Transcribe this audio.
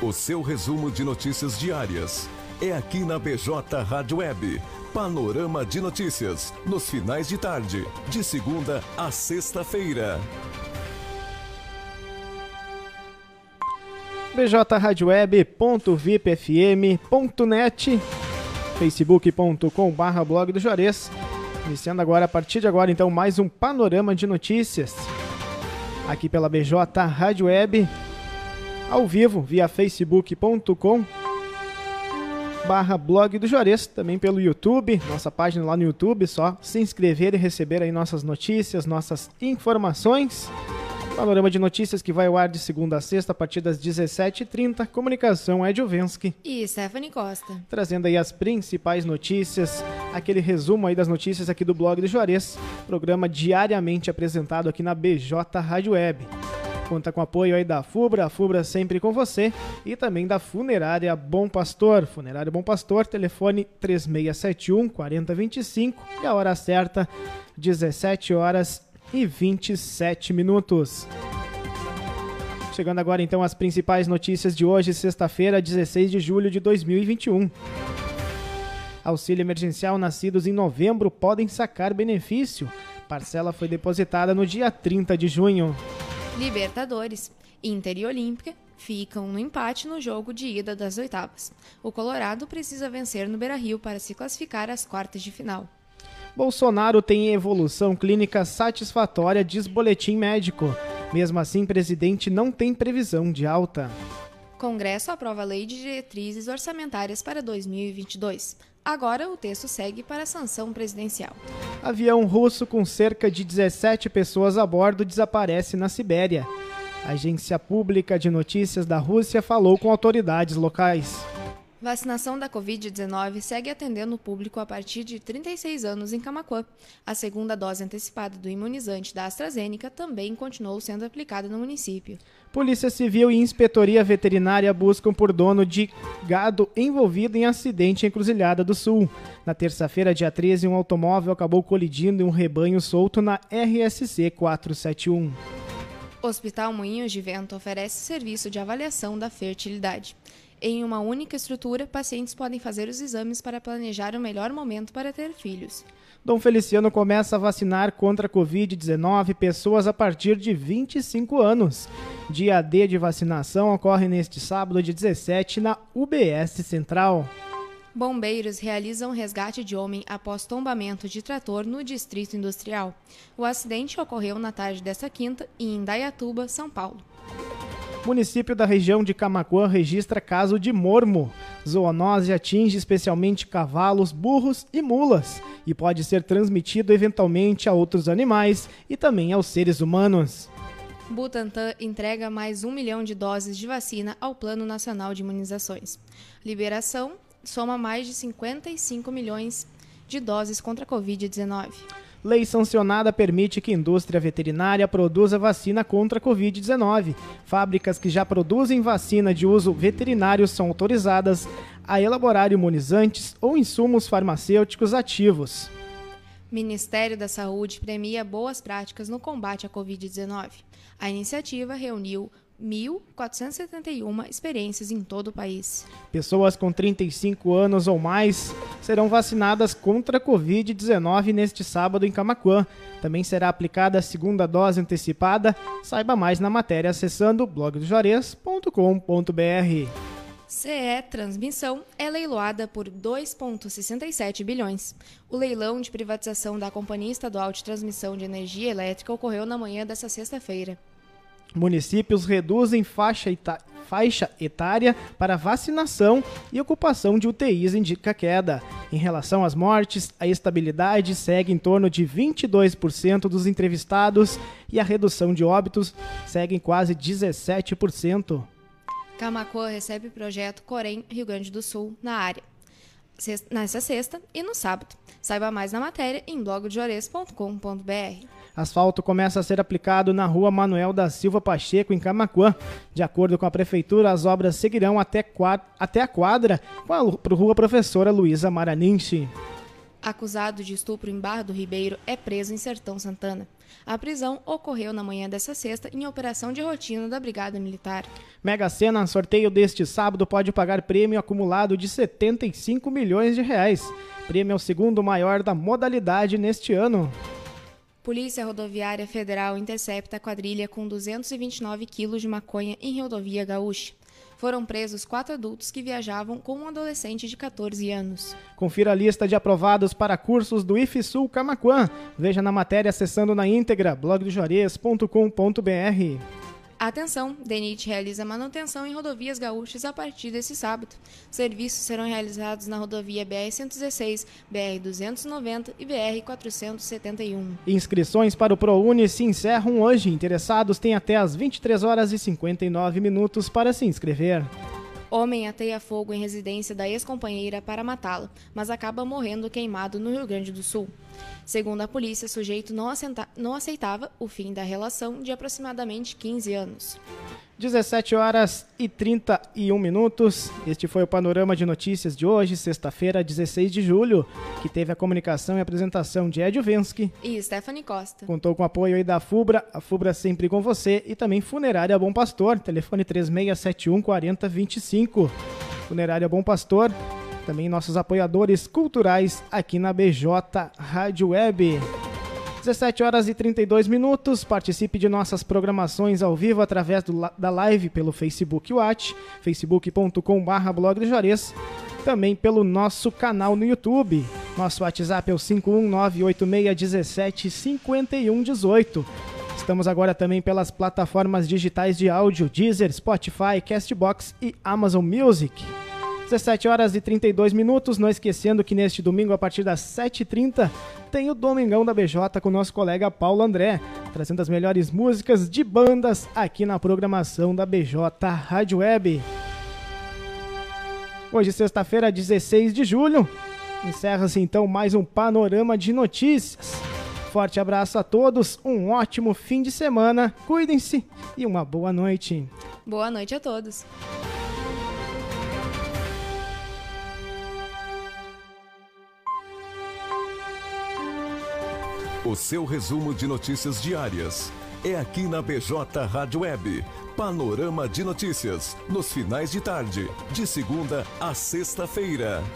O seu resumo de notícias diárias é aqui na BJ Rádio Web. Panorama de notícias, nos finais de tarde, de segunda a sexta-feira. bjradioweb.vipfm.net facebook.com barra blog do Juarez iniciando agora, a partir de agora, então, mais um panorama de notícias aqui pela BJ Rádio Web ao vivo via facebook.com barra blog do Juarez, também pelo YouTube, nossa página lá no YouTube, só se inscrever e receber aí nossas notícias, nossas informações. Panorama de notícias que vai ao ar de segunda a sexta a partir das 17h30. Comunicação é Juvensky. E Stephanie Costa. Trazendo aí as principais notícias, aquele resumo aí das notícias aqui do blog do Juarez. Programa diariamente apresentado aqui na BJ Rádio Web. Conta com apoio aí da FUBRA, a FUBRA sempre com você, e também da Funerária Bom Pastor. Funerária Bom Pastor, telefone 3671 4025 e a hora certa, 17 horas e 27 minutos. Chegando agora então as principais notícias de hoje, sexta-feira, 16 de julho de 2021. Auxílio emergencial nascidos em novembro podem sacar benefício. Parcela foi depositada no dia 30 de junho. Libertadores. Inter e Olímpica ficam no empate no jogo de ida das oitavas. O Colorado precisa vencer no Beira-Rio para se classificar às quartas de final. Bolsonaro tem evolução clínica satisfatória, diz boletim médico. Mesmo assim, presidente não tem previsão de alta. Congresso aprova a Lei de Diretrizes Orçamentárias para 2022. Agora o texto segue para a sanção presidencial. Avião russo com cerca de 17 pessoas a bordo desaparece na Sibéria. A agência pública de notícias da Rússia falou com autoridades locais. Vacinação da Covid-19 segue atendendo o público a partir de 36 anos em Camaquã. A segunda dose antecipada do imunizante da AstraZeneca também continuou sendo aplicada no município. Polícia Civil e Inspetoria Veterinária buscam por dono de gado envolvido em acidente em Encruzilhada do Sul. Na terça-feira, dia 13, um automóvel acabou colidindo em um rebanho solto na RSC 471. Hospital Moinhos de Vento oferece serviço de avaliação da fertilidade. Em uma única estrutura, pacientes podem fazer os exames para planejar o melhor momento para ter filhos. Dom Feliciano começa a vacinar contra a Covid-19 pessoas a partir de 25 anos. Dia D de vacinação ocorre neste sábado, dia 17, na UBS Central. Bombeiros realizam resgate de homem após tombamento de trator no Distrito Industrial. O acidente ocorreu na tarde desta quinta em Indaiatuba, São Paulo. Município da região de Camacuã registra caso de mormo. Zoonose atinge especialmente cavalos, burros e mulas e pode ser transmitido eventualmente a outros animais e também aos seres humanos. Butantan entrega mais um milhão de doses de vacina ao Plano Nacional de Imunizações. Liberação soma mais de 55 milhões de doses contra a Covid-19. Lei sancionada permite que indústria veterinária produza vacina contra a Covid-19. Fábricas que já produzem vacina de uso veterinário são autorizadas a elaborar imunizantes ou insumos farmacêuticos ativos. Ministério da Saúde premia boas práticas no combate à Covid-19. A iniciativa reuniu 1.471 experiências em todo o país. Pessoas com 35 anos ou mais serão vacinadas contra a Covid-19 neste sábado em Camacuã. Também será aplicada a segunda dose antecipada. Saiba mais na matéria acessando blogdojores.com.br. CE Transmissão é leiloada por 2,67 bilhões. O leilão de privatização da Companhia Estadual de Transmissão de Energia Elétrica ocorreu na manhã desta sexta-feira. Municípios reduzem faixa, faixa etária para vacinação e ocupação de UTIs indica queda. Em relação às mortes, a estabilidade segue em torno de 22% dos entrevistados e a redução de óbitos segue em quase 17%. Camacuã recebe o projeto Corém Rio Grande do Sul na área. Nessa sexta e no sábado. Saiba mais na matéria em blogdeores.com.br. Asfalto começa a ser aplicado na rua Manuel da Silva Pacheco, em Camacuã. De acordo com a Prefeitura, as obras seguirão até, até a quadra com a rua Professora Luísa Maraninchi. acusado de estupro em Barra do Ribeiro, é preso em Sertão Santana. A prisão ocorreu na manhã dessa sexta em operação de rotina da Brigada Militar. Mega Sena, sorteio deste sábado pode pagar prêmio acumulado de 75 milhões de reais. Prêmio é o segundo maior da modalidade neste ano. Polícia Rodoviária Federal intercepta quadrilha com 229 quilos de maconha em rodovia gaúcha. Foram presos quatro adultos que viajavam com um adolescente de 14 anos. Confira a lista de aprovados para cursos do IFSUL Camaquã. Veja na matéria acessando na íntegra blogdojarias.com.br. Atenção, DENIT realiza manutenção em rodovias gaúchas a partir desse sábado. Serviços serão realizados na rodovia BR-116, BR-290 e BR-471. Inscrições para o ProUni se encerram hoje. Interessados têm até às 23 horas e 59 minutos para se inscrever. Homem ateia fogo em residência da ex-companheira para matá-la, mas acaba morrendo queimado no Rio Grande do Sul. Segundo a polícia, o sujeito não, não aceitava o fim da relação de aproximadamente 15 anos. 17 horas e 31 minutos. Este foi o panorama de notícias de hoje, sexta-feira, 16 de julho, que teve a comunicação e apresentação de Edio Vensky e Stephanie Costa. Contou com o apoio aí da FUBRA, a FUBRA sempre com você e também Funerária Bom Pastor, telefone 3671 4025. Funerária Bom Pastor, também nossos apoiadores culturais aqui na BJ Rádio Web. 17 horas e 32 minutos. Participe de nossas programações ao vivo através do, da live pelo Facebook Watch, facebook.com.br blog de Juarez, também pelo nosso canal no YouTube. Nosso WhatsApp é o 51986175118. Estamos agora também pelas plataformas digitais de áudio Deezer, Spotify, Castbox e Amazon Music. 17 horas e 32 minutos, não esquecendo que neste domingo, a partir das 7h30, tem o Domingão da BJ com nosso colega Paulo André, trazendo as melhores músicas de bandas aqui na programação da BJ Rádio Web. Hoje, sexta-feira, 16 de julho, encerra-se então mais um panorama de notícias. Forte abraço a todos, um ótimo fim de semana, cuidem-se e uma boa noite. Boa noite a todos. O seu resumo de notícias diárias é aqui na BJ Rádio Web. Panorama de notícias nos finais de tarde, de segunda a sexta-feira.